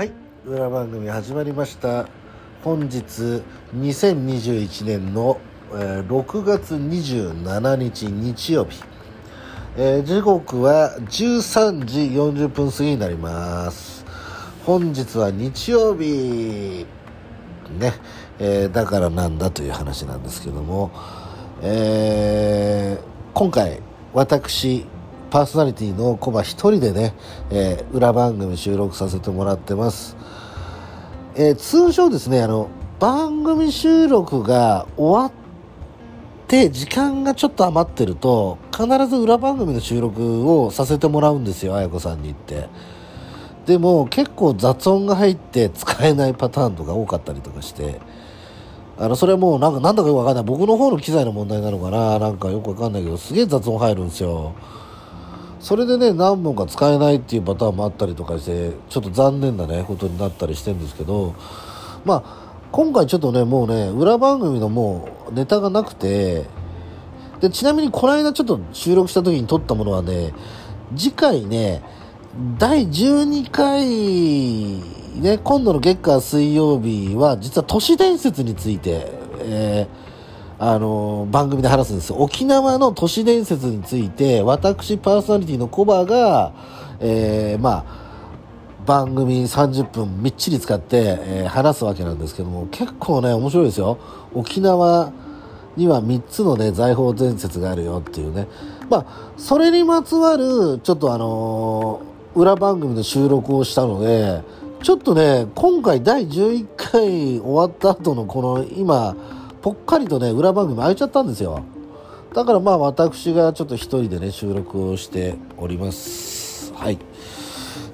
はい。裏番組始まりました。本日2021年の、えー6月27日日曜日、えー時刻は13時40分過ぎになります。本日は日曜日。ね、えーだからなんだという話なんですけども、えー今回私パーソナリティのコバ一人でね、えー裏番組収録させてもらってます、えー通常ですねあの番組収録が終わって時間がちょっと余ってると必ず裏番組の収録をさせてもらうんですよ綾子さんに言って。でも結構雑音が入って使えないパターンとか多かったりとかして。あのそれはもうなんかなんだかよくわかんない。僕の方の機材の問題なのかな。なんかよくわかんないけどすげえ雑音入るんですよ。それでね何本か使えないっていうパターンもあったりとかしてちょっと残念なねことになったりしてるんですけどまあ今回ちょっとねもうね裏番組のもうネタがなくてでちなみにこの間ちょっと収録した時に撮ったものはね次回ね第12回ね今度の月火水曜日は実は都市伝説について、えーあの番組で話すんですよ。沖縄の都市伝説について私パーソナリティのコバが、えーまあ番組30分みっちり使って、えー話すわけなんですけども結構ね面白いですよ。沖縄には3つのね財宝伝説があるよっていうね。まあそれにまつわるちょっとあのー裏番組の収録をしたのでちょっとね今回第11回終わった後のこの今ぽっかりとね裏番組空いちゃったんですよ。だからまあ私がちょっと一人でね収録をしております。はい。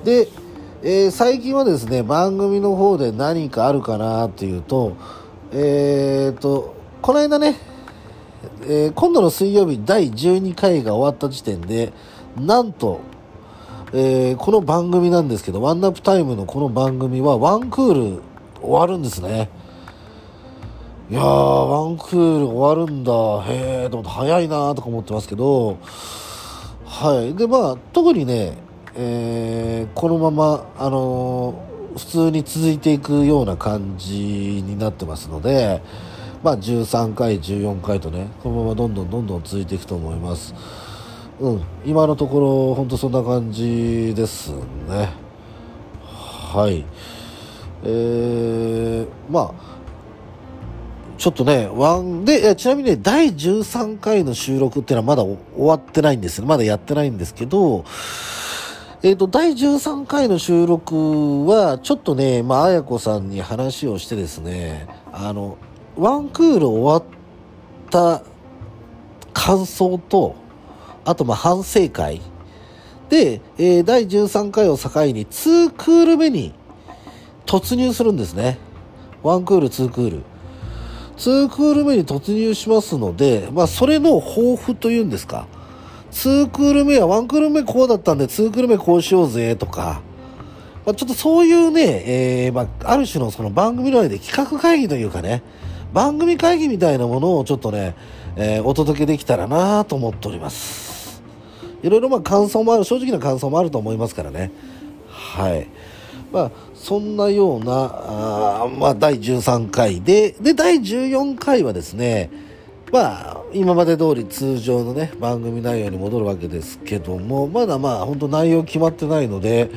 で、えー最近はですね番組の方で何かあるかなっていうとえー、とこの間ね、えー今度の水曜日第12回が終わった時点でなんと、えーこの番組なんですけどワンナップタイムのこの番組はワンクール終わるんですね。いやワンクール終わるんだ。へえと思って早いなとか思ってますけど。はい。でまあ特にね、えーこのままあのー普通に続いていくような感じになってますのでまあ13回14回とねこのままどんどんどんどん続いていくと思います。うん。今のところ本当そんな感じですね。はい。えー、まあちょっとね、ワンで、ちなみにね、第13回の収録っていうのはまだ終わってないんですよ。まだやってないんですけど、えっ、と、第13回の収録は、ちょっとね、まあ、あやこさんに話をしてですね、あの、ワンクール終わった感想と、あと、まあ、反省会。で、えー第13回を境に、2クール目に突入するんですね。ワンクール、ツークール。2クール目に突入しますので、まあ、それの抱負というんですか。2クール目は1クール目こうだったんで、2クール目こうしようぜとか、まあ、ちょっとそういうね、えーまあ、ある種のその番組の内で企画会議というかね、番組会議みたいなものをちょっとね、えーお届けできたらなと思っております。いろいろまあ感想もある、正直な感想もあると思いますからね。はい。まあ、そんなような、あまあ、第13回で、で、第14回はですね、まあ、今まで通り通常のね、番組内容に戻るわけですけども、まだまあ、本当内容決まってないので、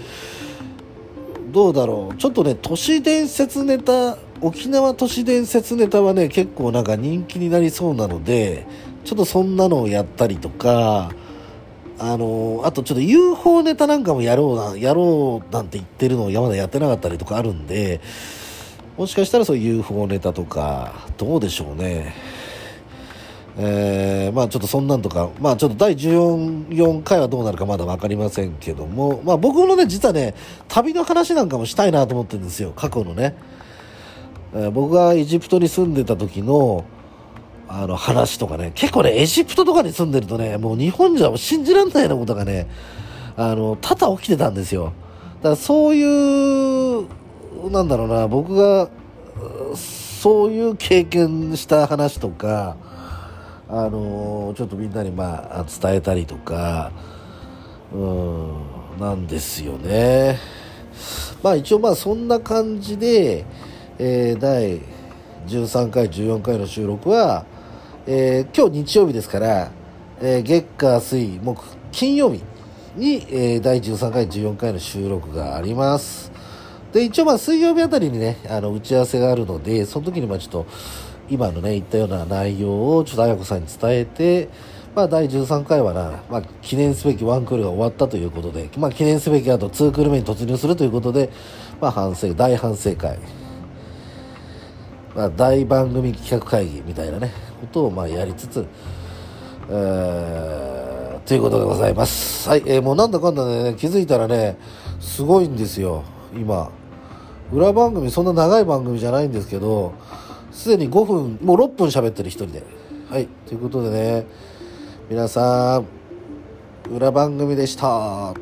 どうだろう。ちょっとね、都市伝説ネタ、沖縄都市伝説ネタはね、結構なんか人気になりそうなので、ちょっとそんなのをやったりとか、あのあとちょっと UFO ネタなんかもやろうな、やろうなんて言ってるのをまだやってなかったりとかあるんで、もしかしたらそういう UFO ネタとか、どうでしょうね。えーまあちょっとそんなんとか、まあちょっと第14 4回はどうなるかまだ分かりませんけども、まあ僕のね、実はね、旅の話なんかもしたいなと思ってるんですよ、過去のね。えー僕がエジプトに住んでた時の、あの話とかね、結構ね、エジプトとかに住んでるとね、もう日本じゃ信じられないようなことがね、あの、多々起きてたんですよ。だからそういう、なんだろうな、僕が、そういう経験した話とか、あのちょっとみんなにまあ伝えたりとか、うん、なんですよね。まあ一応まあそんな感じで、えー、第13回14回の収録は、えー、今日日曜日ですから、えー、月火水木金曜日に、えー、第13回14回の収録があります。で一応まあ水曜日あたりにねあの打ち合わせがあるのでその時にまあちょっと今のね言ったような内容をちょっと綾子さんに伝えてまあ、第13回はな、まあ、記念すべきワンクールが終わったということで、まあ、記念すべきあと2クール目に突入するということで、まあ、反省、大反省会、まあ、大番組企画会議みたいなね、ことをまあやりつつ、えー、ということでございます。はい、えー、もうなんだかんだね、気づいたらね、すごいんですよ、今。裏番組、そんな長い番組じゃないんですけど、すでに5分、もう6分喋ってる一人で。はい、ということでね、皆さん裏番組でした